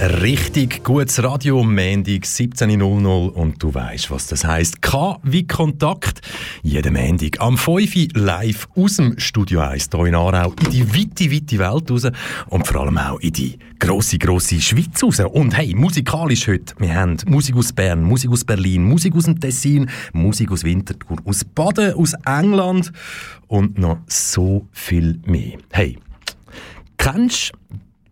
Richtig gutes Radio Montag 17.00 und du weißt, was das heisst. K wie Kontakt. Jeden Montag am 5 Uhr live aus dem Studio 1 hier in Aarau in die weite, weite Welt raus und vor allem auch in die grosse, grosse Schweiz raus. Und hey, musikalisch heute, wir haben Musik aus Bern, Musik aus Berlin, Musik aus dem Tessin, Musik aus Winterthur, aus Baden, aus England und noch so viel mehr. Hey, kennst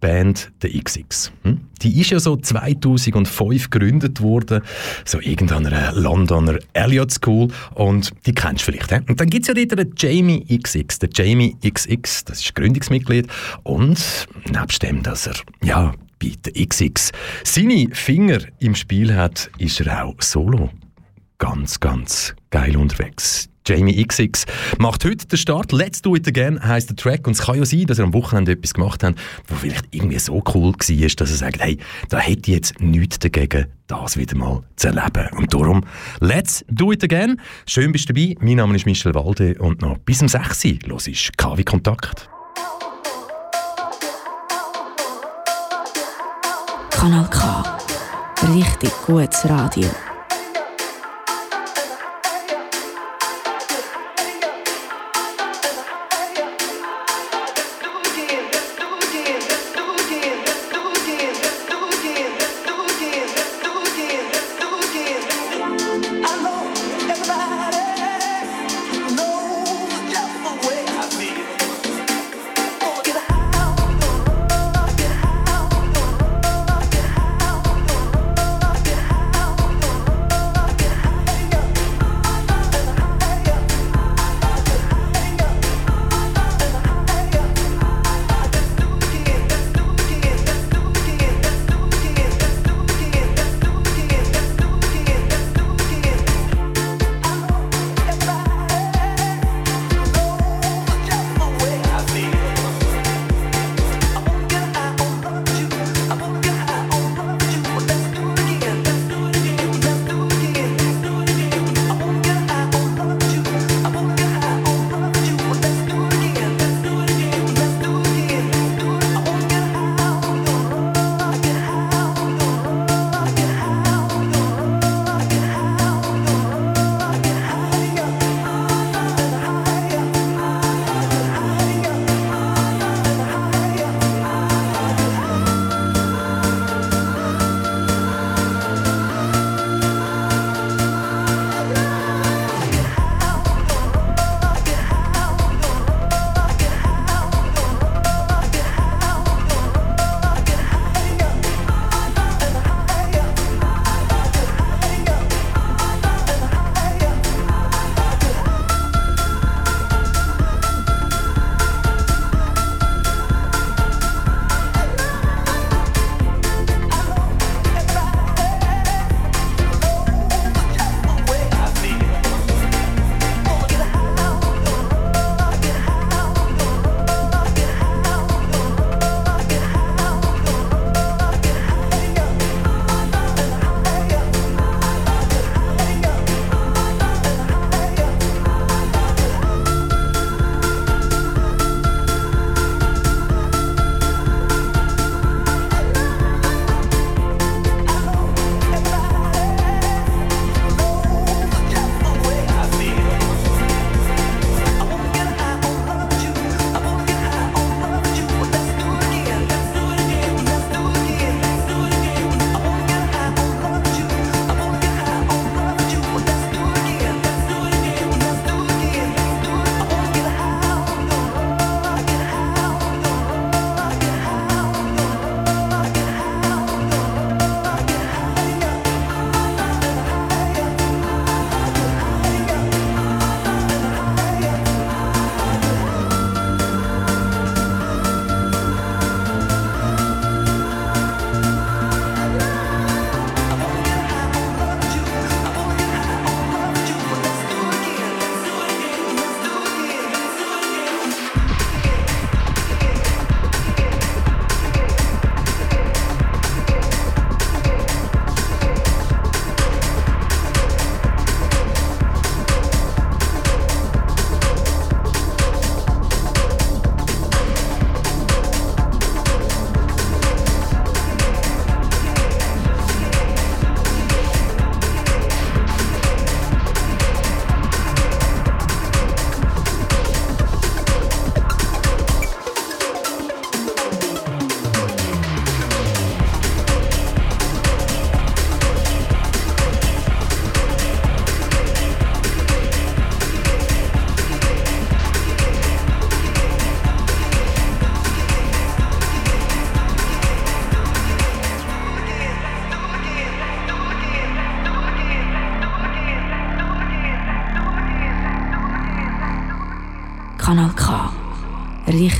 Band der XX. Hm? Die ist ja so 2005 gegründet worden, so irgendeiner Londoner Elliott School und die kennst du vielleicht. He? Und dann gibt es ja dort den Jamie XX. Der Jamie XX, das ist Gründungsmitglied und nebst dem, dass er ja bei der XX seine Finger im Spiel hat, ist er auch solo ganz, ganz geil unterwegs. Jamie XX macht heute den Start. Let's Do It Again heisst der Track. Und es kann ja sein, dass er am Wochenende etwas gemacht hat, was vielleicht irgendwie so cool war, dass er sagt, hey, da hätte ich jetzt nichts dagegen, das wieder mal zu erleben. Und darum, Let's Do It Again. Schön bist du dabei. Mein Name ist Michel Walde und noch bis um 6 Uhr los ist KW Kontakt. Kanal K. Richtig gutes Radio.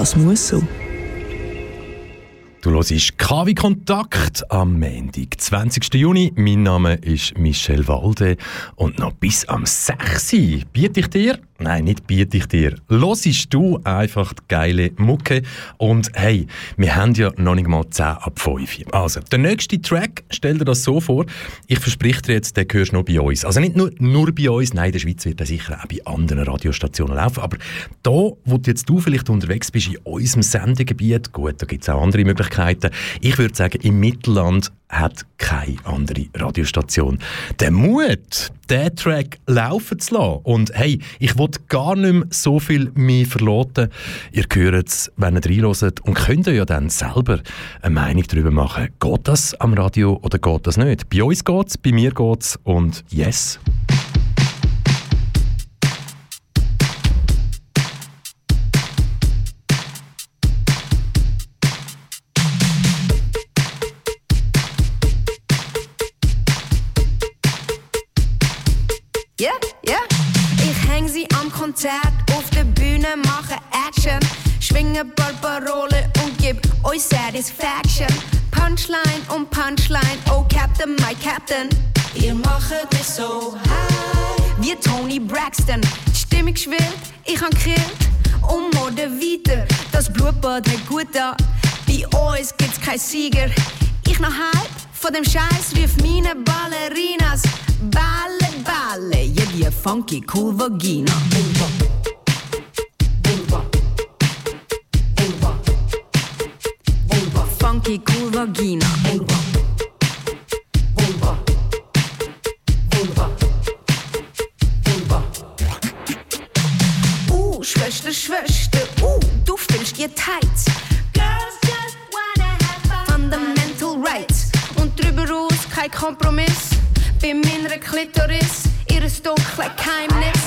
Das muss so. Du hörst KW Kontakt am Montag, 20. Juni. Mein Name ist Michel Walde und noch bis am 6. biete ich dir Nein, nicht biete ich dir. Losest du einfach die geile Mucke. Und hey, wir haben ja noch nicht mal 10 ab 5. Also, der nächste Track, stell dir das so vor, ich verspreche dir jetzt, den hörst du noch bei uns. Also nicht nur, nur bei uns, nein, in der Schweiz wird er sicher auch bei anderen Radiostationen laufen. Aber da, wo jetzt du vielleicht unterwegs bist, in unserem Sendegebiet, gut, da gibt es auch andere Möglichkeiten. Ich würde sagen, im Mittelland hat keine andere Radiostation den Mut, diesen Track laufen zu lassen. Und hey, ich wollte gar nicht mehr so viel mehr verloten. Ihr hört es, wenn ihr reinhört und könnt ja dann selber eine Meinung darüber machen, geht das am Radio oder geht das nicht. Bei uns geht es, bei mir geht es und yes. Konzert auf der Bühne, mache Action. Schwinge Barbarole und gib euch Satisfaction. Punchline um Punchline, oh Captain, my Captain. Ihr macht mich so high. Wie Tony Braxton, stimmig schwillt, ich han grillt. Und Mode weiter, das Blutbad hat gut da. Bei uns gibt's kein Sieger. Ich noch halb von dem Scheiß rief meine Ballerinas. Balle, Balle, ja die funky cool Vagina. Funky cool Vagina. Uh, Schwester, Schwester, uh, du fühlst dir tight. Girls just wanna have fun. Fundamental rights. Und drüber aus kein Kompromiss bei meiner Klitoris, ihres dunkle Geheimnis.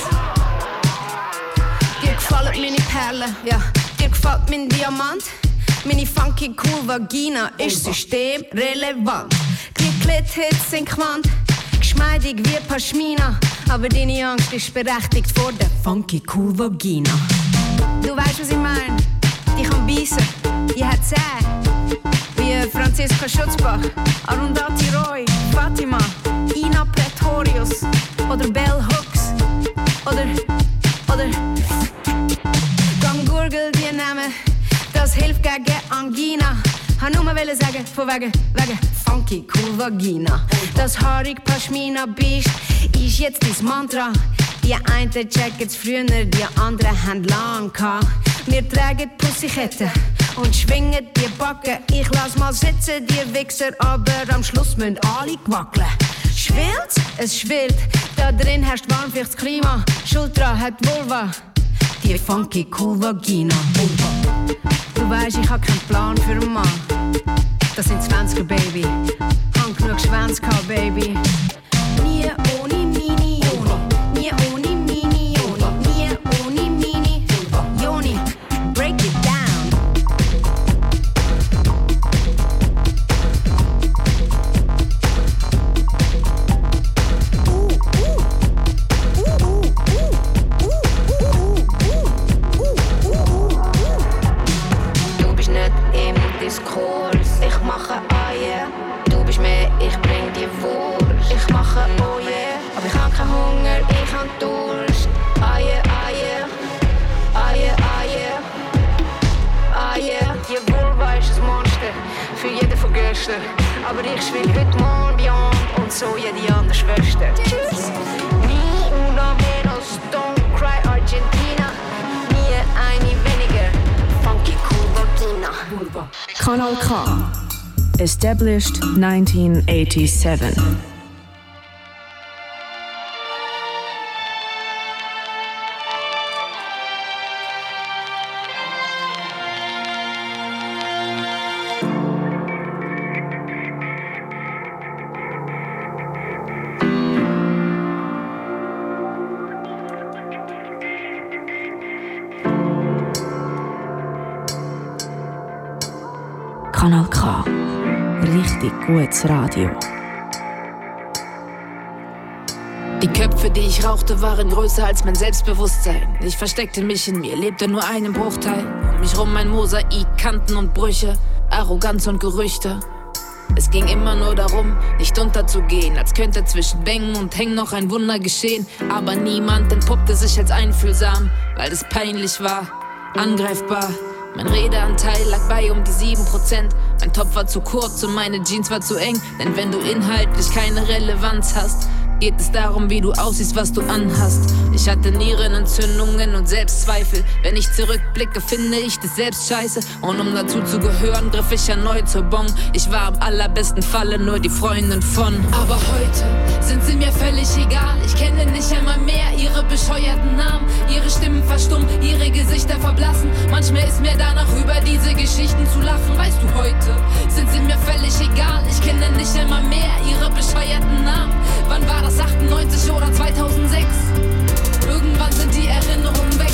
Dir gefallen meine Perlen, ja, dir gefällt mein Diamant. Meine funky cool Vagina ist systemrelevant. Die Klithits sind Quant, geschmeidig wie Pashmina. Aber deine Angst ist berechtigt vor der funky cool Vagina. Du weißt, was ich meine? Die kann beißen, die hat Zähne. Wie Franziska Schutzbach, Arundhati Roy, Fatima, Ina Pretorius oder Bell Hooks. Oder, oder. Gang Gurgel die Namen, das hilft gegen Angina. Han nur mal sagen, von wegen, wegen funky cool Vagina. Das haarig Pashmina Biest ist jetzt dein Mantra. Die einen checken's früher, die anderen haben lang gehabt. Wir tragen Pussyketten und schwingen die Backen. Ich lass mal sitzen, die Wichser, aber am Schluss müssen alle wackeln. Schwillt? Es schwillt. Da drin herrscht warmflichtes Klima. Schultra hat Vulva. Die funky cool Vagina. Du weißt, ich hab keinen Plan für einen Mann. Das sind 20er, Baby. Hang genug Schwänze gehabt, Baby. Nie ohne Mini. Nie ohne Schwester. Nie una menos, don't cry Argentina. Nie eine weniger, funky Burkina. Kanal K. Established 1987. Kanal K. Richtig gutes Radio. Die Köpfe, die ich rauchte, waren größer als mein Selbstbewusstsein. Ich versteckte mich in mir, lebte nur einen Bruchteil. Um mich rum ein Mosaik, Kanten und Brüche, Arroganz und Gerüchte. Es ging immer nur darum, nicht unterzugehen, als könnte zwischen Bängen und Hängen noch ein Wunder geschehen. Aber niemand entpuppte sich als einfühlsam, weil es peinlich war, angreifbar. Mein Redeanteil lag bei um die 7%. Mein Top war zu kurz und meine Jeans war zu eng. Denn wenn du inhaltlich keine Relevanz hast, geht es darum, wie du aussiehst, was du anhast. Ich hatte Nierenentzündungen und Selbstzweifel. Wenn ich zurückblicke, finde ich das selbst scheiße. Und um dazu zu gehören, griff ich erneut zur Bon. Ich war am allerbesten Falle nur die Freundin von. Aber heute sind sie mir völlig egal. Ich kenne nicht einmal mehr ihre bescheuerten Namen. Ihre Stimmen verstummen, ihre Gesichter verblassen. Manchmal ist mir danach über diese Geschichten zu lachen. Weißt du, heute sind sie mir völlig egal. Ich kenne nicht einmal mehr ihre bescheuerten Namen. Wann war das 98 oder 2006? Irgendwann sind die Erinnerungen weg.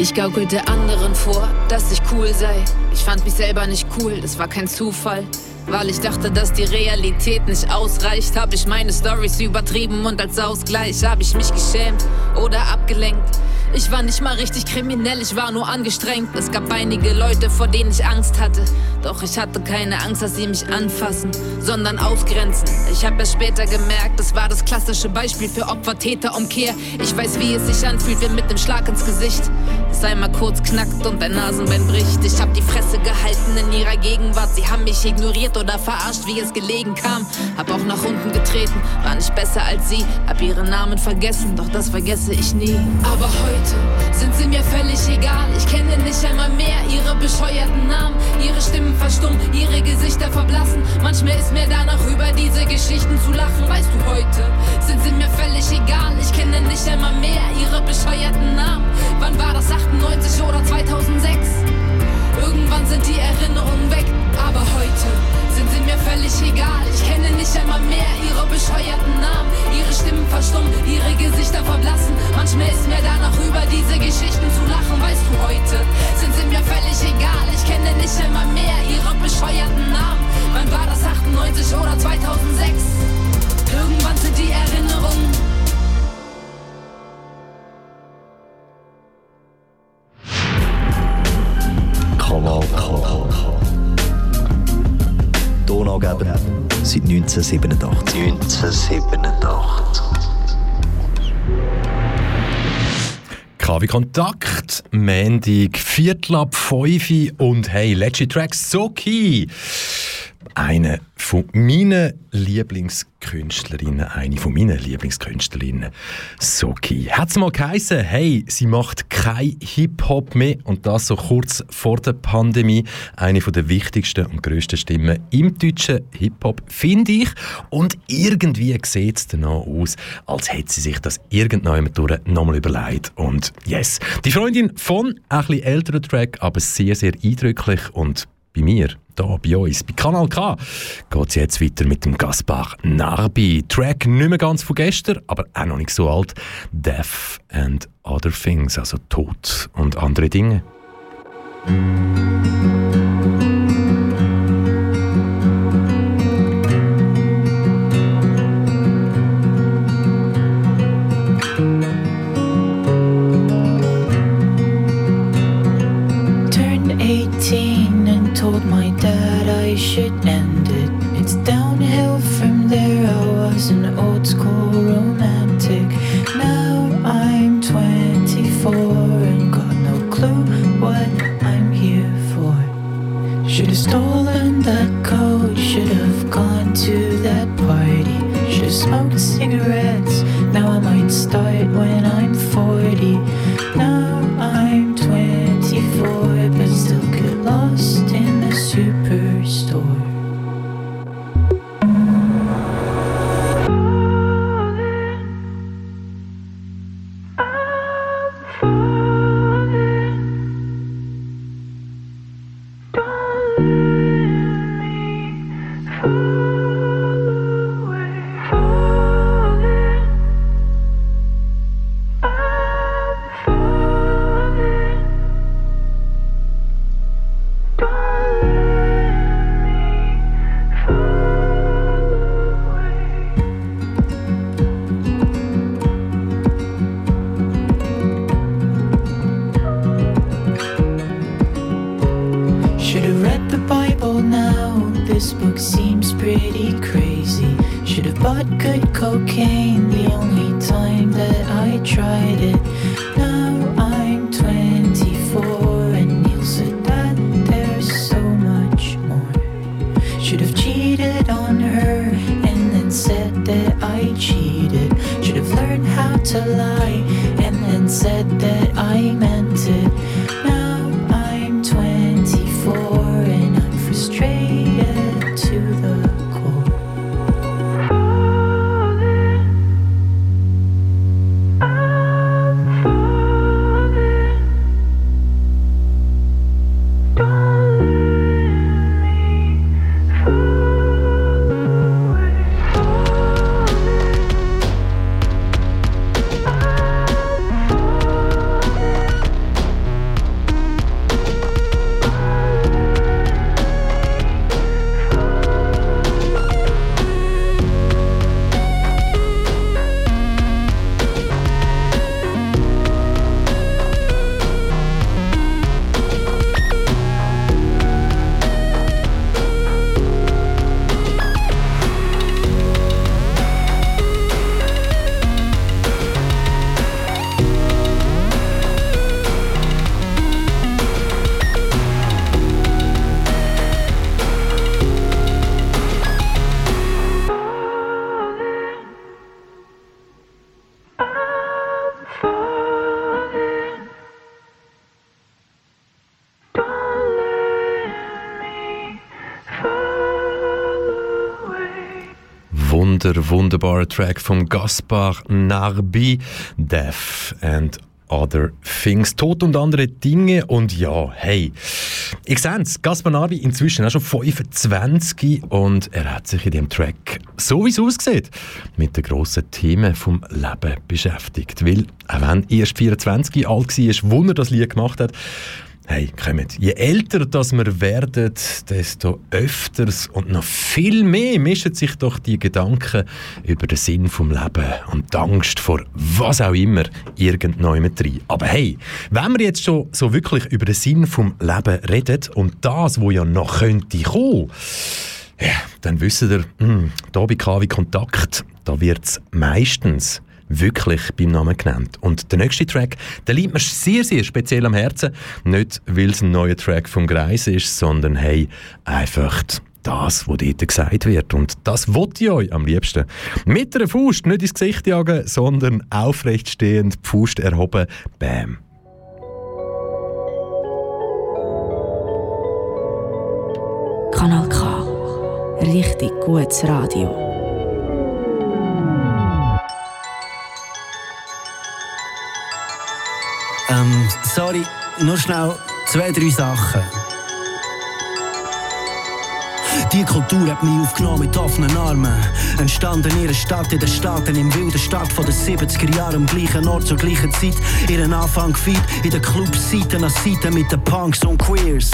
Ich gaukelte anderen vor, dass ich cool sei. Ich fand mich selber nicht cool, das war kein Zufall. Weil ich dachte, dass die Realität nicht ausreicht, habe ich meine Stories übertrieben und als Ausgleich habe ich mich geschämt oder abgelenkt. Ich war nicht mal richtig kriminell, ich war nur angestrengt. Es gab einige Leute, vor denen ich Angst hatte. Doch ich hatte keine Angst, dass sie mich anfassen, sondern ausgrenzen. Ich habe erst später gemerkt, das war das klassische Beispiel für Opfer-Täter-Umkehr. Ich weiß, wie es sich anfühlt, wenn mit dem Schlag ins Gesicht es einmal kurz knackt und dein Nasenbein bricht. Ich hab die Fresse gehalten in ihrer Gegenwart. Sie haben mich ignoriert oder verarscht, wie es gelegen kam. Hab auch nach unten getreten, war nicht besser als sie. Hab ihren Namen vergessen, doch das vergesse ich nie. Aber heute sind sie mir völlig egal. Ich kenne nicht einmal mehr ihre bescheuerten Namen. Ihre Stimmen verstummen, ihre Gesichter verblassen. Manchmal ist mir danach über diese Geschichten zu lachen. Weißt du, heute sind sie mir völlig egal. Ich kenne nicht einmal mehr ihre bescheuerten Namen. Wann war das 98 oder 2006? Irgendwann sind die Erinnerungen weg, aber heute sind sie mir völlig egal. Ich kenne nicht einmal mehr ihre bescheuerten Namen. Ihre Stimmen verstummen, ihre Gesichter verblassen. Manchmal ist mir danach über diese Geschichten zu lachen. Weißt du, heute sind sie mir völlig egal. Ich kenne nicht einmal mehr ihre bescheuerten Namen. Wann war das 98 oder 2006? Irgendwann sind die Erinnerungen 1987. 1987. KW Kontakt, Mendig, Viertel ab 5 und hey, letzte Track Soki. Eine von meinen Lieblingskünstlerinnen, eine von meinen Lieblingskünstlerinnen, Soki. Hat es mal geheißen, hey, sie macht kein Hip-Hop mehr und das so kurz vor der Pandemie. Eine von der wichtigsten und grössten Stimmen im deutschen Hip-Hop, finde ich. Und irgendwie sieht es danach aus, als hätte sie sich das irgendwann nochmal überlegt. Und yes, die Freundin von ein bisschen älteren Track, aber sehr, sehr eindrücklich und bei mir, hier bei uns, bei Kanal K, geht es jetzt weiter mit dem Gaspar Narbi. Track nicht mehr ganz von gestern, aber auch noch nicht so alt. Death and Other Things, also Tod und andere Dinge. to that party. she smoked cigarettes. Now I might start when I'm 40. But good cocaine, the only time that I tried it. Now I'm 24 and Neil said that there's so much more. Should have cheated on her and then said that I cheated. Should have learned how to lie and then said that I meant. Wunderbarer Track von Gaspar Narbi, Death and Other Things, Tod und andere Dinge. Und ja, hey, ich sehe es, Gaspar Narbi inzwischen auch schon 25 und er hat sich in dem Track, so wie es aussieht, mit den grossen Themen vom Leben beschäftigt. Weil, auch wenn er erst 24 alt war, Wunder das Lied gemacht hat, Hey, kommt. Je älter das wir werden, desto öfters und noch viel mehr mischen sich doch die Gedanken über den Sinn vom Leben und die Angst vor was auch immer irgendjemand rein. Aber hey, wenn wir jetzt schon so wirklich über den Sinn vom Leben reden und das, wo ja noch könnte kommen, ja, dann wissen mh, hm, da bei KW Kontakt, da wird es meistens wirklich beim Namen genannt. Und der nächste Track, der liegt mir sehr, sehr speziell am Herzen. Nicht, weil es ein neuer Track vom Greis ist, sondern hey, einfach das, was dort gesagt wird. Und das wollte ich euch am liebsten. Mit einer Faust nicht ins Gesicht jagen, sondern aufrecht stehend, die Faust erhoben, bam. Kanal K. Richtig gutes Radio. Ähm, sorry, nur schnell zwei, drei Sachen. Die Kultur hat mich aufgenommen mit offenen Armen. Entstanden in ihrer Stadt, in den Staaten, im wilden Start von den 70er Jahren, am gleichen Ort zur gleichen Zeit. Ihren Anfang gefeiert, in den Clubs Seite an Seite mit den Punks und Queers.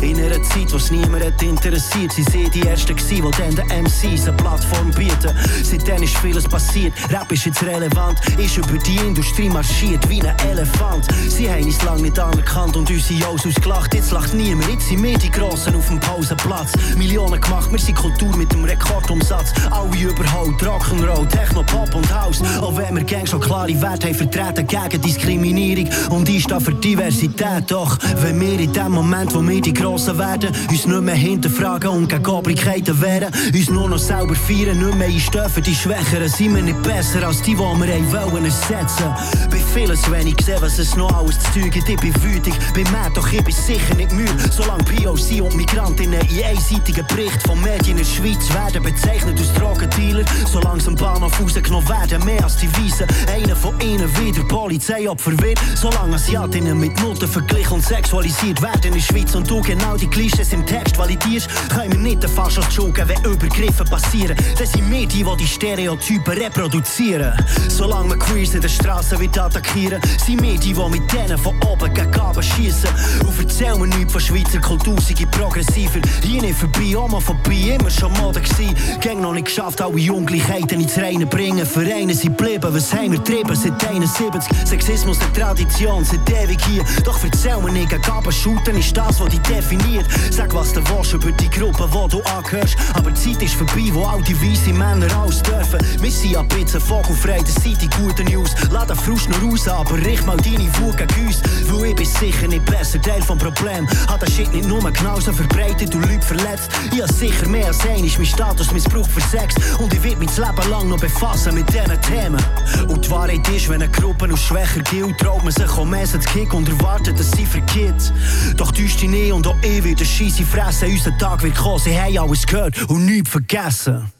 In einer Zeit, was niemand hat interessiert, sie sind die Ersten gewesen, die dann den MCs eine Plattform bieten. Seitdem ist vieles passiert, Rap ist jetzt relevant, ist über die Industrie marschiert wie ein Elefant. Sie haben uns lange nicht anerkannt und unsere Jungs ausgelacht, jetzt lacht niemand, jetzt sind wir die Grossen auf dem Pausenplatz. Millionen Millionen gemacht, wir sind Kultur mit dem Rekordumsatz. Alle überholt, Rock'n'Roll, Techno, Pop und House. Auch wenn wir Gang schon klare Werte haben vertreten gegen Diskriminierung und ich stehe für Diversität. Doch wenn wir in dem Moment, wo wir die Grossen werden, uns nicht mehr hinterfragen und gegen Obrigkeiten wehren, uns nur noch selber feiern, nicht mehr einstehen für die Schwächeren, sind wir nicht besser als die, die wir wollen ersetzen. Bei vielen zu wenig gesehen, was es noch alles zu tun gibt. Ich bin wütig, bin mad, doch ich bin sicher nicht müde. Solange POC und Migrantinnen in einseitigen Bericht von Medien in der Schweiz werden bezeichnet als Drogendealer. So langsam Bahnhof rausgenommen werden, mehr als die Weisen. Einer von ihnen wieder Polizeiopfer wird. Solange Asiatinnen mit Noten verglichen und sexualisiert werden in der Schweiz und du genau die Klischees im Text validierst, können wir nicht den Faschos schugen, wenn Übergriffe passieren. Das sind wir die, die Stereotypen reproduzieren. Solange wir Queers in der Straße wieder attackieren, sind wir die, mit denen von oben gegen Gaben schießen. Und erzähl mir nichts von Schweizer Kultur, sie progressiver. Hier nicht vorbei, Homophobie immer schon Mode gsi. Gang noch nicht geschafft, alle Ungleichheiten ins Reine bringen. Vereine sind geblieben, was haben wir getrieben seit 71? Sexismus eine Tradition, seit ewig hier. Doch erzähl mir nicht, Gaben shooten ist das, was dich definiert. Sag, was du willst über die Gruppe, wo du angehörst. Aber die Zeit ist vorbei, wo all die weißen Männer raus dürfen. Wir sind ein bisschen vogelfrei, das sind die guten News. Lass den Frust noch raus, aber richt mal deine Wut gegen uns. Weil ich bin sicher nicht besser, Teil vom Problem. Hat der Shit nicht nur genauso verbreitet und Leute verletzt. Ich hab sicher mehr als ein, ist mein Status Missbrauch für Sex. Und ich werd mein Leben lang noch befassen mit diesen Themen. Und die Wahrheit ist, wenn eine Gruppe aus Schwächer gilt, traut man sich am meisten zu kicken und erwartet, dass sie vergeht. Doch täuscht dich nie und auch ich wieder scheisse fressen. Unser Tag wird kommen, sie haben alles gehört und nichts vergessen.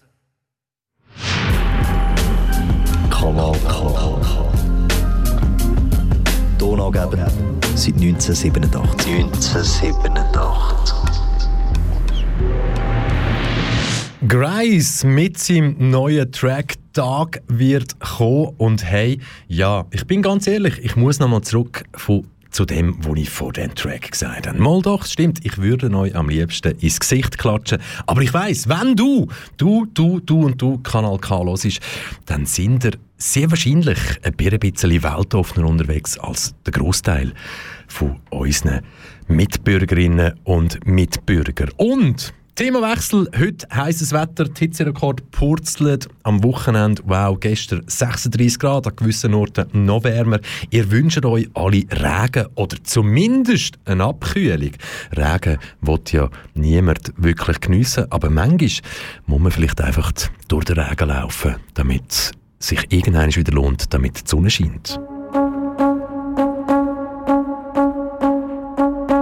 Kanal K. Donaugeber seit 1987. 1987. Grice mit seinem neuen Track Tag wird kommen und hey, ja, ich bin ganz ehrlich, ich muss nochmal zurück zu dem, was ich vor dem Track gesagt habe. Mal doch, stimmt, ich würde euch am liebsten ins Gesicht klatschen. Aber ich weiß, wenn du, du, du, du und du Kanal K hörst, dann sind ihr sehr wahrscheinlich ein bisschen weltoffener unterwegs als der Großteil von unseren Mitbürgerinnen und Mitbürger. Und Themawechsel. Heute heißes Wetter, die Hitzerekord purzelt am Wochenende. Wow, gestern 36 Grad, an gewissen Orten noch wärmer. Ihr wünscht euch alle Regen oder zumindest eine Abkühlung. Regen wird ja niemand wirklich geniessen, aber manchmal muss man vielleicht einfach durch den Regen laufen, damit es sich irgendwann wieder lohnt, damit die Sonne scheint.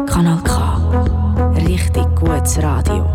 Kanal K. Richtig gutes Radio.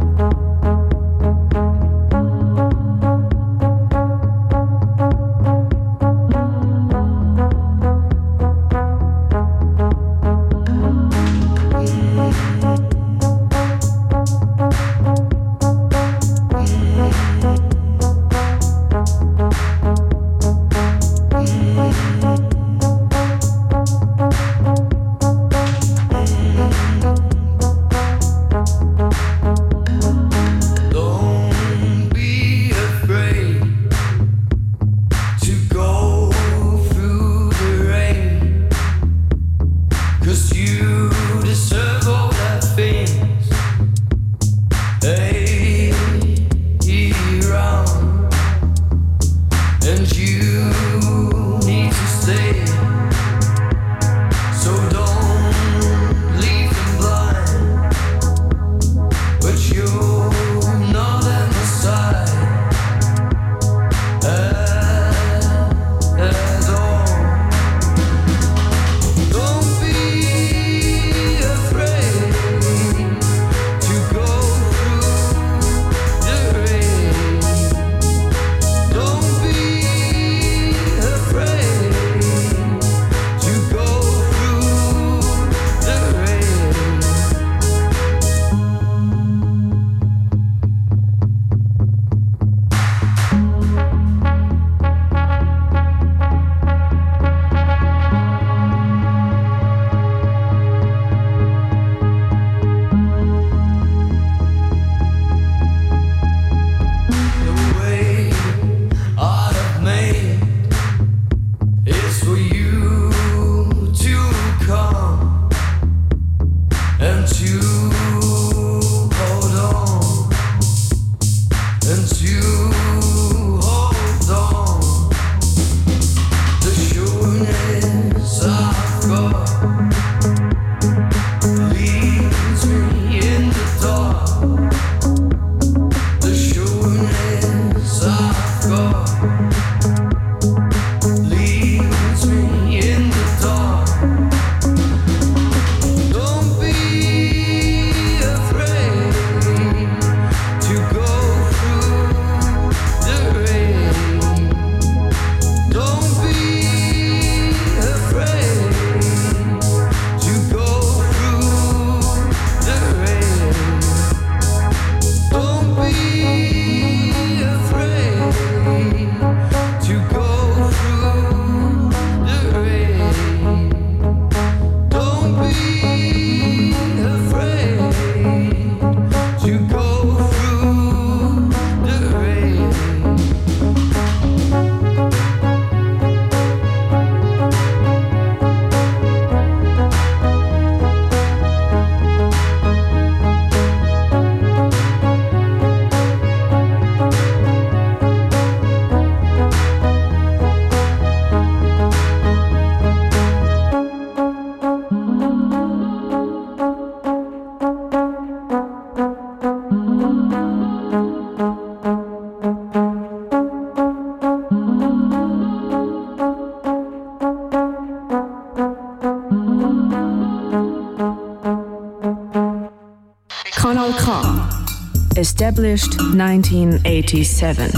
Established 1987.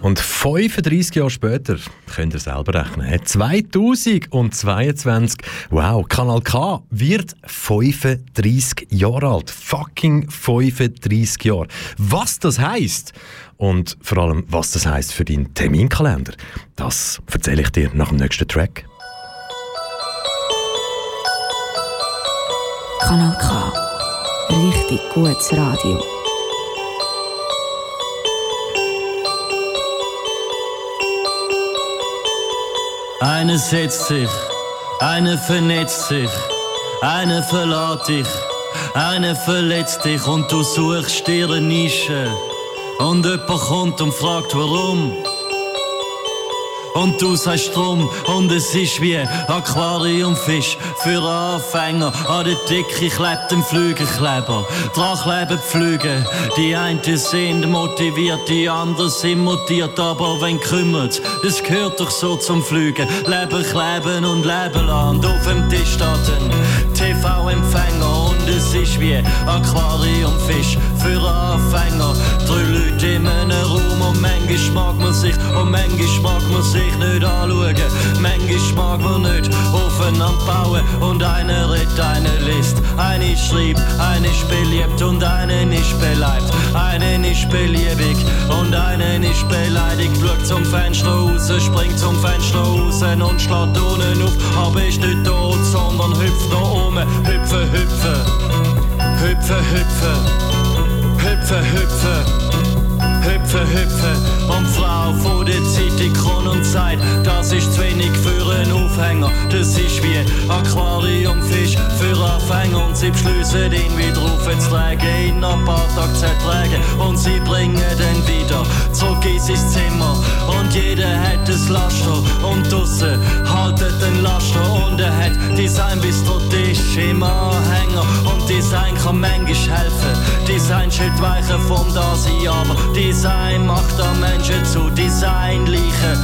Und 35 Jahre später, könnt ihr selber rechnen, 2022, wow, Kanal K wird 35 Jahre alt. Fucking 35 Jahre. Was das heißt und vor allem, was das heißt für deinen Terminkalender, das erzähle ich dir nach dem nächsten Track. Kanal K. Richtig gutes Radio. Eine setzt sich, eine vernetzt sich, eine verlässt dich, eine verletzt dich und du suchst dir eine Nische. Und jemand kommt und fragt warum. Und du sagst drum, und es ist wie Aquariumfisch für Anfänger. An der Decke klebt ein Flügelkleber. Dran kleben Flüge. Die einen sind motiviert, die anderen sind mutiert. Aber wenn kümmert, das gehört doch so zum Flügen. Leben kleben und leben. Und auf dem Tisch steht ein TV-Empfänger. Und es ist wie Aquariumfisch für Anfänger. Drei Leute in einem Raum und manchmal mag man sich, und manchmal mag man sich nicht anschauen. Manchmal mag man nicht aufeinander bauen und einer redet, einer liest. Eine schreibt, eine ist beliebt und eine ist beleibt. Eine ist beliebig und eine ist beleidigt. Schaut zum Fenster raus, springt zum Fenster raus und schlägt unten auf. Aber ist nicht tot, sondern hüpft da oben. Hüpfen, hüpfen, hüpfen, hüpfen, hüpfen, hüpfen. Hüpfe, hüpfe und Frau vor der Zeit, die Kron und Zeit, das ist zu wenig für einen Aufhänger. Das ist wie Aquariumfisch für Anfänger. Und sie beschließen ihn wieder aufzutragen, ihn ein paar Tage zu ertragen. Und sie bringen den wieder zurück in sein Zimmer. Und jeder hat das Laster. Und draussen haltet den Laster. Und er hat Design bis der Tisch im Anhänger. Und Design kann manchmal helfen. Design schüttet weichen vom Dasein, aber Design macht auch Menschen zu Designleichen.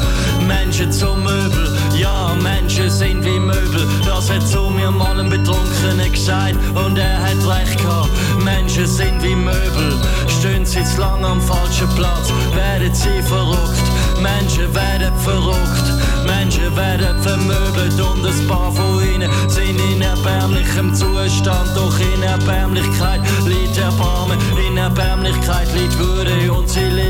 Menschen zu Möbel, ja, Menschen sind wie Möbel. Das hat zu mir mal ein Betrunkener gesagt und er hat recht gehabt. Menschen sind wie Möbel, stehen sie zu lang am falschen Platz, werden sie verrückt. Menschen werden verrückt, Menschen werden vermöbelt und ein paar von ihnen sind in erbärmlichem Zustand. Doch in Erbärmlichkeit liegt Erbarmen, in Erbärmlichkeit liegt Würde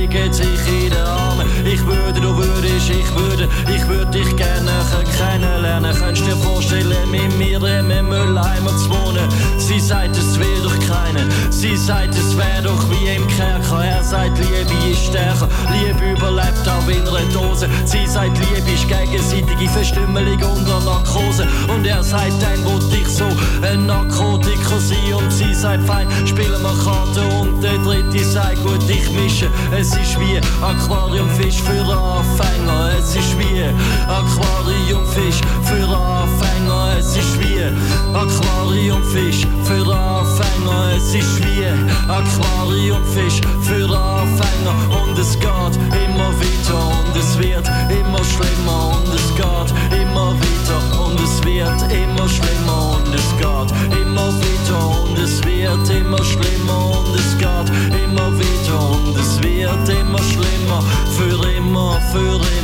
und sie legen sich in den Armen. Ich würde, du würdest, ich würde, ich würde dich gerne kennenlernen. Könntest dir vorstellen, mit mir im Mülleimer zu wohnen? Sie sagt, es will doch keinen. Sie sagt, es wäre doch wie im Kerker. Er sagt, Liebe ist stärker, Liebe überlebt auch in einer Dose. Sie sagt, Liebe ist gegenseitige Verstümmelung unter Narkose. Und er sagt, dann wollte ich so ein Narkotiker sein und sie sagt fein, spielen wir Karten und der dritte sagt gut, ich mische. Es ist wie Aquariumfisch für Anfänger. Es ist wie Aquariumfisch für Anfänger. Es ist wie Aquariumfisch für Anfänger. Es ist wie Aquariumfisch für Anfänger. Und es geht immer weiter und es wird immer schlimmer und es geht immer weiter und es wird immer schlimmer und es geht immer weiter und es wird immer schlimmer und es geht immer weiter und es wird immer schlimmer für immer, für immer,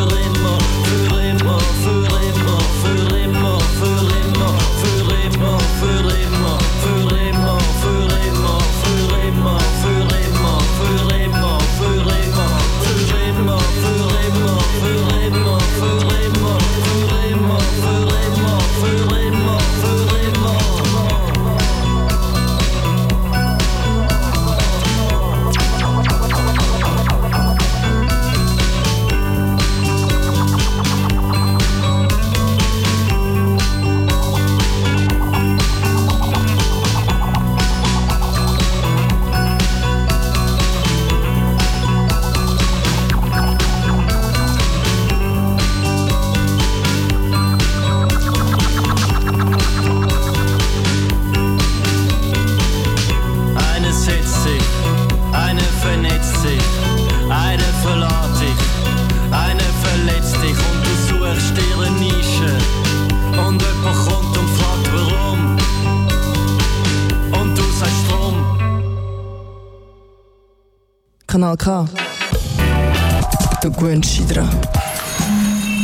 Kanal K. Du gewöhnst dich dran.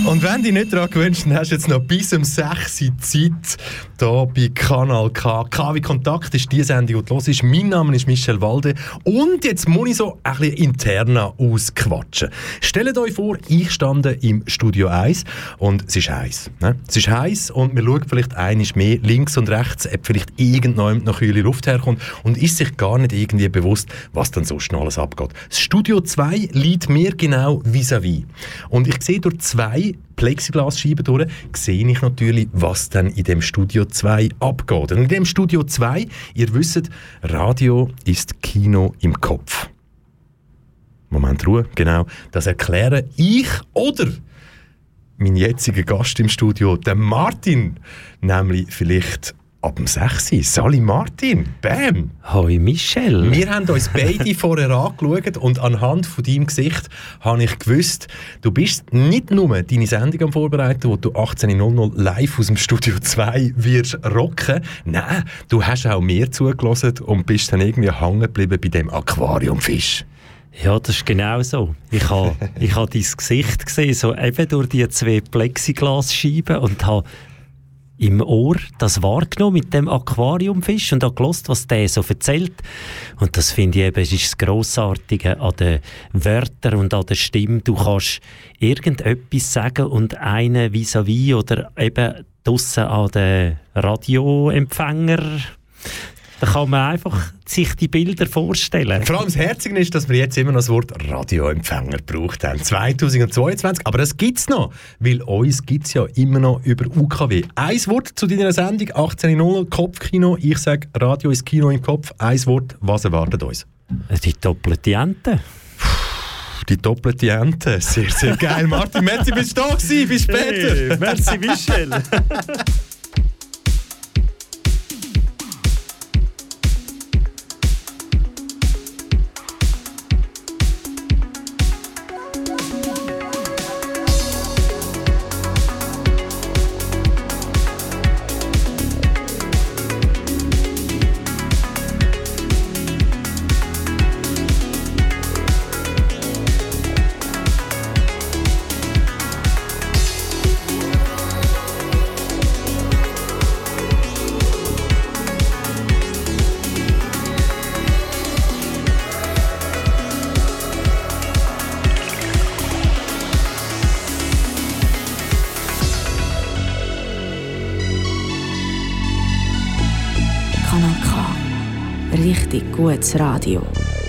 Und wenn du dich nicht daran gewünscht hast du jetzt noch bis um 6 Uhr Zeit hier bei Kanal K. K wie Kontakt ist die Sendung, die du hörst. Mein Name ist Michel Walde und jetzt muss ich so ein bisschen interner ausquatschen. Stellt euch vor, ich stande im Studio 1 und es ist heiß. Ne? Es ist heiß und man schaut vielleicht einiges mehr links und rechts, ob vielleicht irgendjemand noch kühle Luft herkommt und ist sich gar nicht irgendwie bewusst, was dann sonst noch alles abgeht. Das Studio 2 liegt mir genau vis-à-vis. Und ich sehe durch zwei Plexiglasscheiben durch, sehe ich natürlich, was dann in dem Studio 2 abgeht. Und in dem Studio 2, ihr wisst, Radio ist Kino im Kopf. Moment Ruhe, genau. Das erkläre ich oder mein jetziger Gast im Studio, der Martin, nämlich vielleicht ab dem 6. Sali Martin, bam! Hoi Michel. Wir haben uns beide vorher angeschaut und anhand von deinem Gesicht habe ich gewusst, du bist nicht nur deine Sendung am Vorbereiten, wo du 18.00 live aus dem Studio 2 wirst rocken. Nein, du hast auch mir zugelassen und bist dann irgendwie hängen geblieben bei dem Aquariumfisch. Ja, das ist genau so. Ich habe ich ha dein Gesicht gesehen, so eben durch die zwei Plexiglasscheiben und habe im Ohr das wahrgenommen mit dem Aquariumfisch und habe gelost, was der so erzählt. Und das finde ich eben, ist das Grossartige an den Wörtern und an der Stimme. Du kannst irgendetwas sagen und einen vis-à-vis oder eben draussen an den Radioempfänger da kann man einfach sich die Bilder vorstellen. Vor allem das Herzige ist, dass wir jetzt immer noch das Wort Radioempfänger gebraucht haben. 2022. Aber das gibt es noch, weil uns gibt es ja immer noch über UKW. Ein Wort zu deiner Sendung, 18.00 Kopfkino. Ich sage, Radio ist Kino im Kopf. Ein Wort, was erwartet uns? Die doppelte Ente. Die doppelte Ente. Sehr, sehr geil. Martin Metzi, bist du da gewesen? Bis später. Hey, merci Michel. Richtig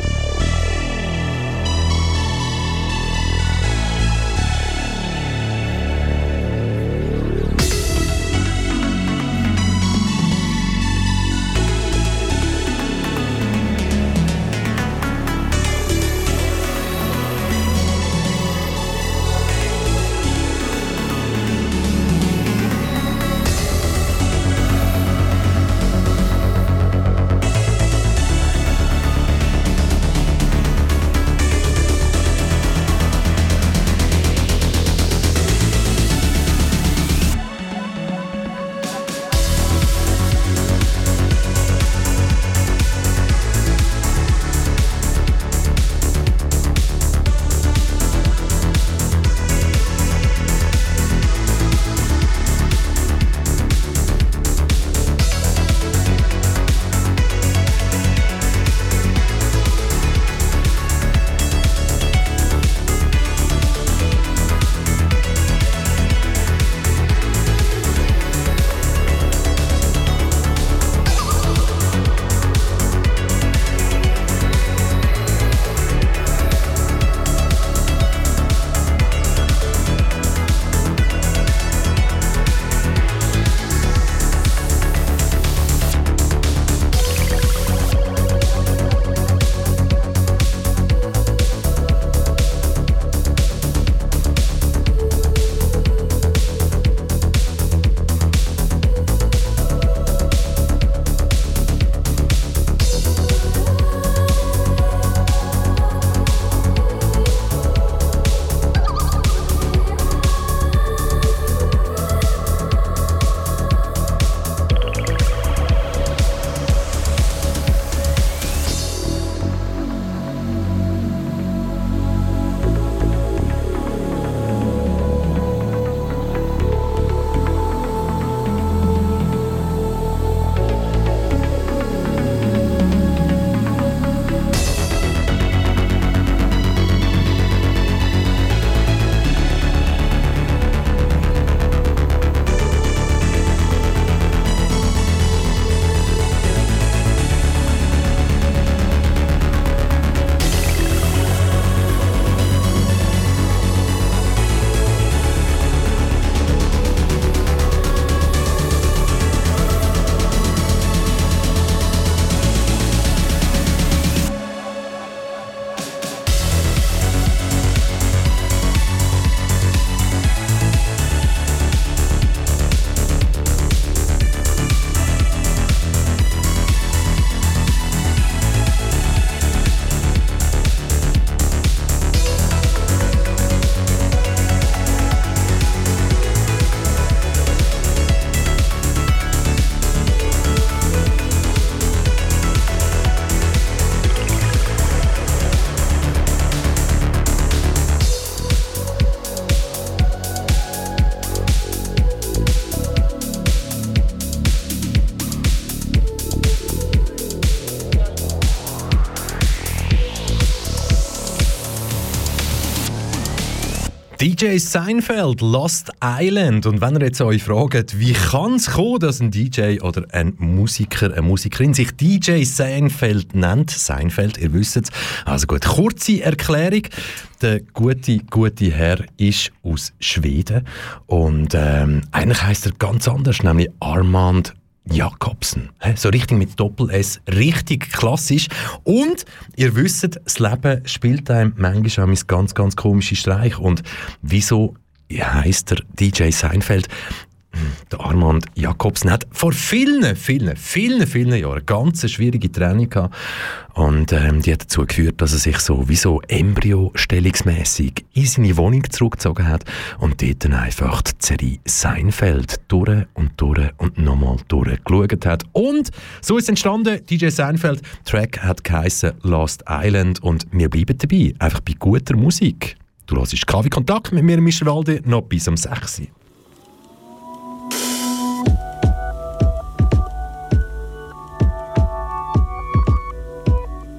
DJ Seinfeld, Lost Island. Und wenn ihr jetzt euch fragt, wie kann es kommen, dass ein DJ oder ein Musiker, eine Musikerin sich DJ Seinfeld nennt, Seinfeld, ihr wisst es. Also gut, kurze Erklärung. Der gute, gute Herr ist aus Schweden und ähm, eigentlich heißt er ganz anders, nämlich Armand Jakobsen. So richtig mit Doppel-S, richtig klassisch. Und ihr wisst, das Leben spielt einem manchmal ganz, ganz komische Streich. Und wieso heißt der DJ Seinfeld? Der Armand Jakobsen hat vor vielen, vielen, vielen, vielen Jahren ganz schwierige Training gehabt. Und ähm, die hat dazu geführt, dass er sich so wie so embryostellungsmässig in seine Wohnung zurückgezogen hat und dort dann einfach die Serie Seinfeld durch und durch und nochmal durchgeschaut hat. Und so ist entstanden, DJ Seinfeld. Track hat geheißen Last Island und wir bleiben dabei, einfach bei guter Musik. Du hörst KW Kontakt mit mir, Michel Walde, noch bis um 6 Uhr.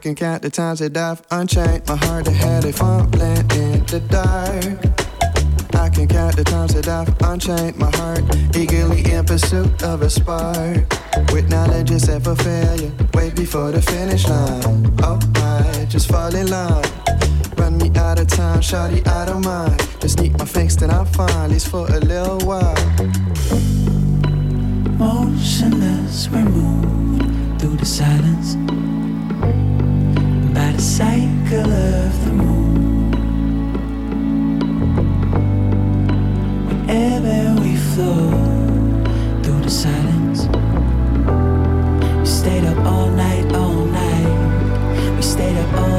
can count the times that I've unchained my heart that had it playing in the dark. I can count the times that I've unchained my heart, eagerly in pursuit of a spark. With knowledge is ever failure, wait before the finish line. Oh, I just fall in line. Run me out of time, shawty, I don't mind. Just need my fix, then I'm fine, least for a little while. Motionless, we're moved through the silence cycle of the moon. Whenever we through the silence, we stayed up all night, all night. We stayed up all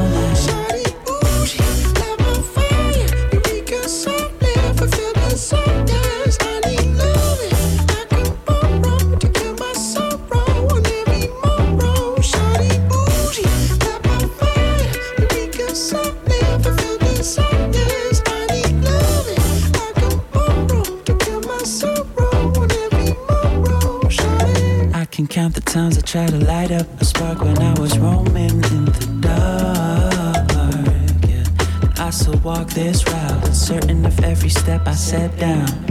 this route. Certain of every step I set down.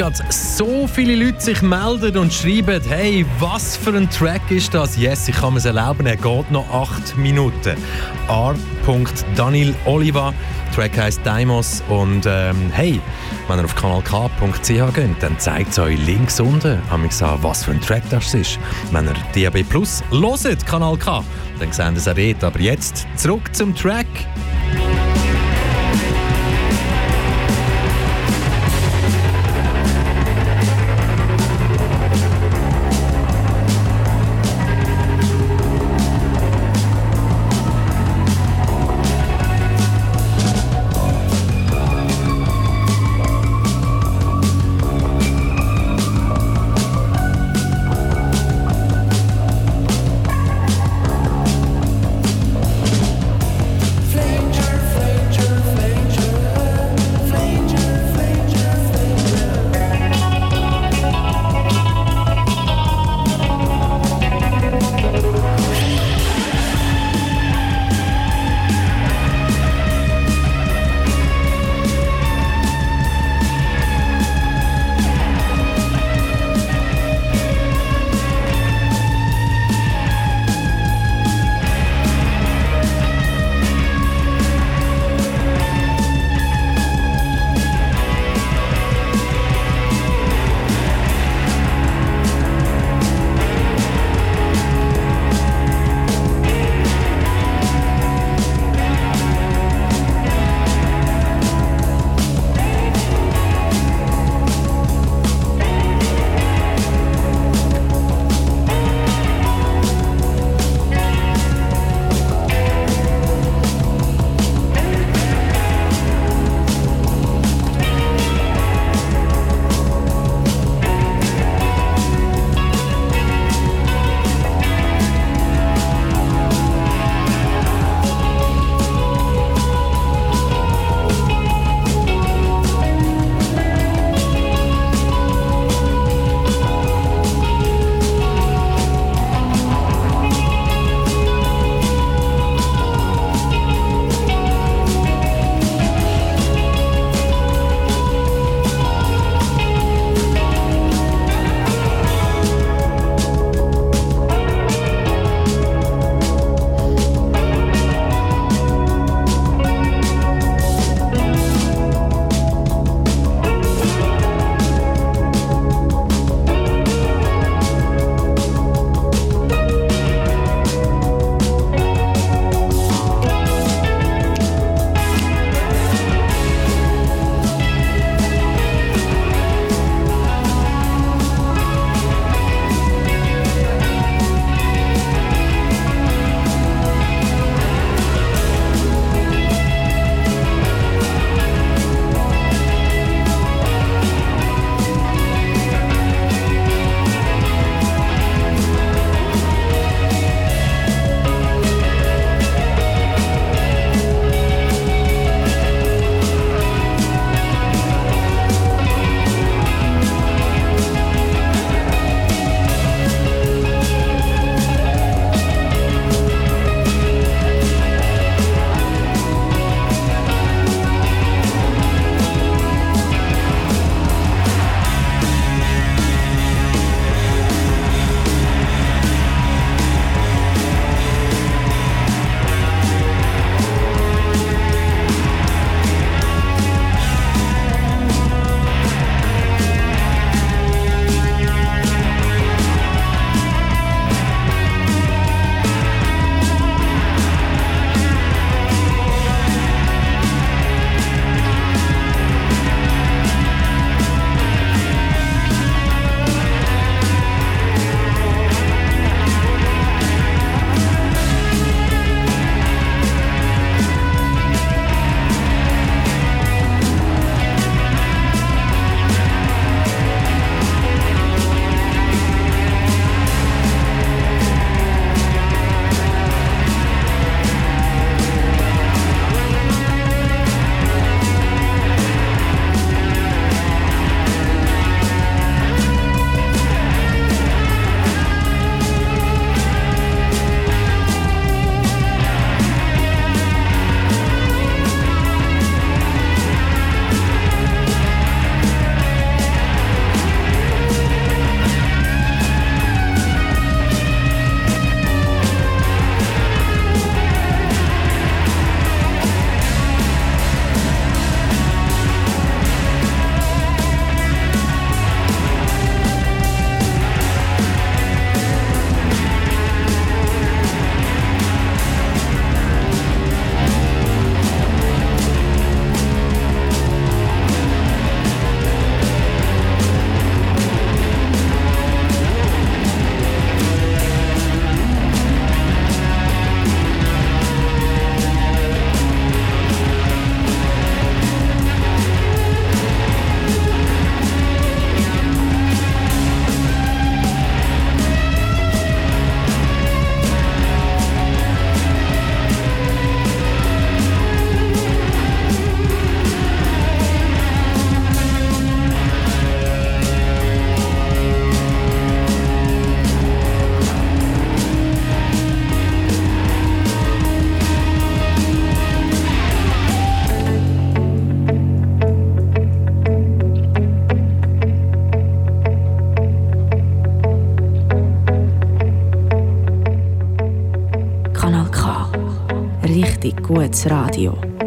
Gerade so viele Leute sich melden und schreiben, hey, was für ein Track ist das? Yes, ich kann es erlauben, er geht noch 8 Minuten. R. Daniel Oliva, Track heisst Daimos und ähm, hey, wenn ihr auf kanalk.ch geht, dann zeigt es euch links unten an, was für ein Track das ist. Wenn ihr DAB Plus hört, Kanal K, dann seht ihr es auch dort. Aber jetzt zurück zum Track. Radio.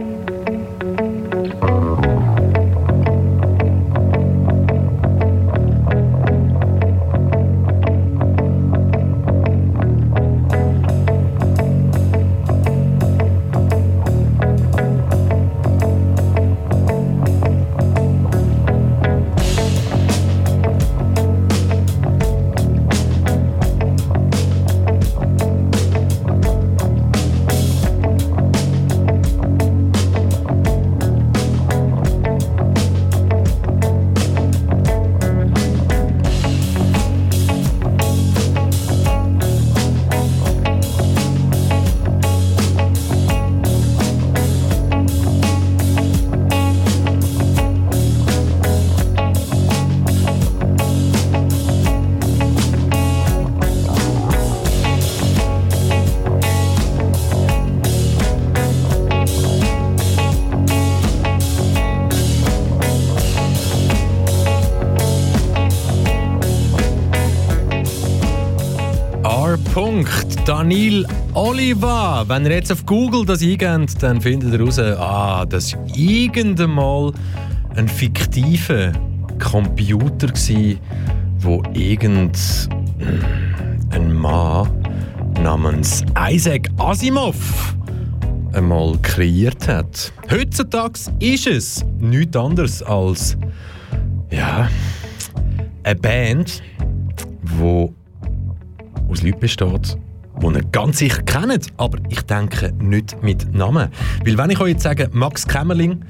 Daniel Oliva. Wenn ihr jetzt auf Google das eingebt, dann findet ihr raus, ah, das war irgendwann mal ein fiktiver Computer, gsi, wo irgendein Mann namens Isaac Asimov einmal kreiert hat. Heutzutage ist es nichts anderes als ja, eine Band, wo aus Leuten besteht, die ihr ganz sicher kennt, aber ich denke nicht mit Namen. Weil wenn ich euch jetzt sage, Max Kämmerling,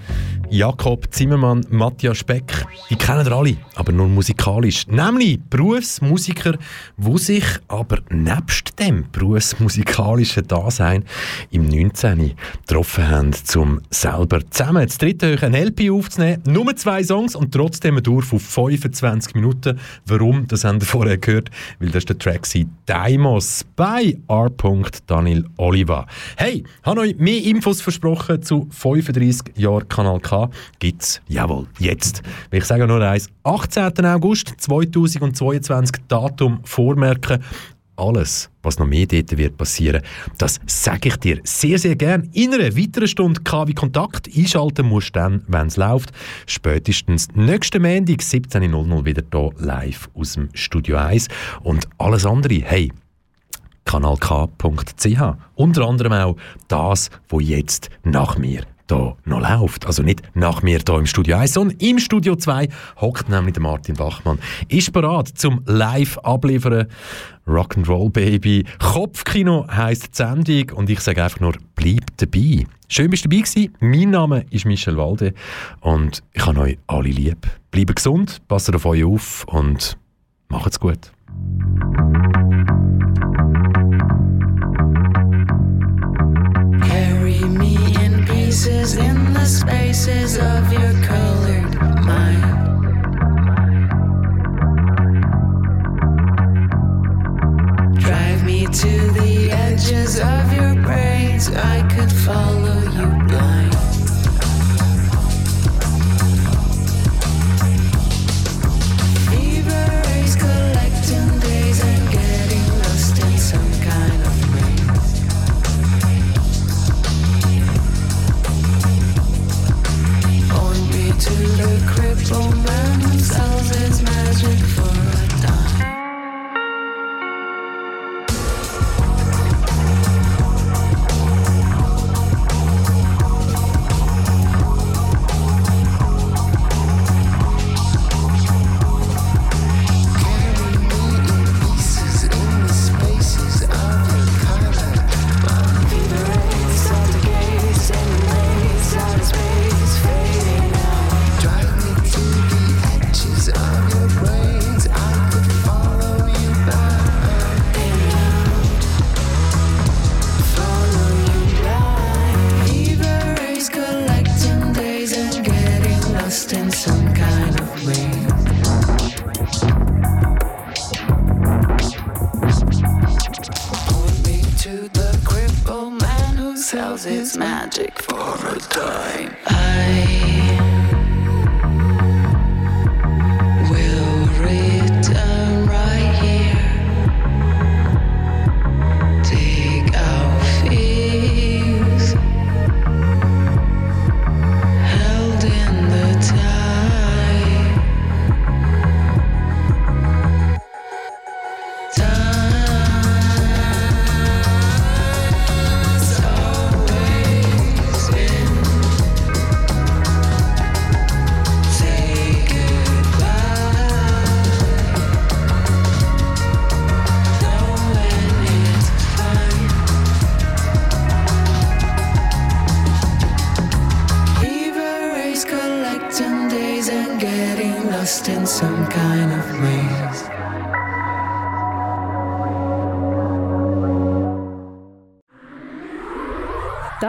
Jakob Zimmermann, Matthias Speck, die kennen ihr alle, aber nur musikalisch. Nämlich Berufsmusiker, die sich aber nebst dem berufsmusikalischen Dasein im 19. getroffen haben, um selber zusammen das dritte Höhe ein LP aufzunehmen. Nur zwei Songs und trotzdem ein Dauer von 25 Minuten. Warum? Das haben wir vorher gehört, weil das ist der Track Daimos bei R. Daniel Oliva. Hey, habe euch mehr Infos versprochen zu 35 Jahren Kanal K. Gibt's, jawohl, jetzt. Ich sage nur eins, 18. August 2022, Datum vormerken. Alles, was noch mehr dort wird passieren, das sage ich dir sehr, sehr gern. In einer weiteren Stunde KW Kontakt einschalten musst du dann, wenn es läuft. Spätestens nächsten Montag, 17.00 wieder hier live aus dem Studio 1. Und alles andere, hey, kanalk.ch. Unter anderem auch das, wo jetzt nach mir da noch läuft. Also nicht nach mir da im Studio 1, sondern im Studio 2 hockt nämlich der Martin Bachmann. Ist bereit zum live abliefern. Rock'n'Roll Baby. Kopfkino heisst die Sendung und ich sage einfach nur, bleib dabei. Schön, bist du dabei gewesen. Mein Name ist Michel Walde und ich habe euch alle lieb. Bleibt gesund, passt auf euch auf und macht's gut. In the spaces of your colored mind. Drive me to the edges of your brains. I could follow Sacred romance sells his magic.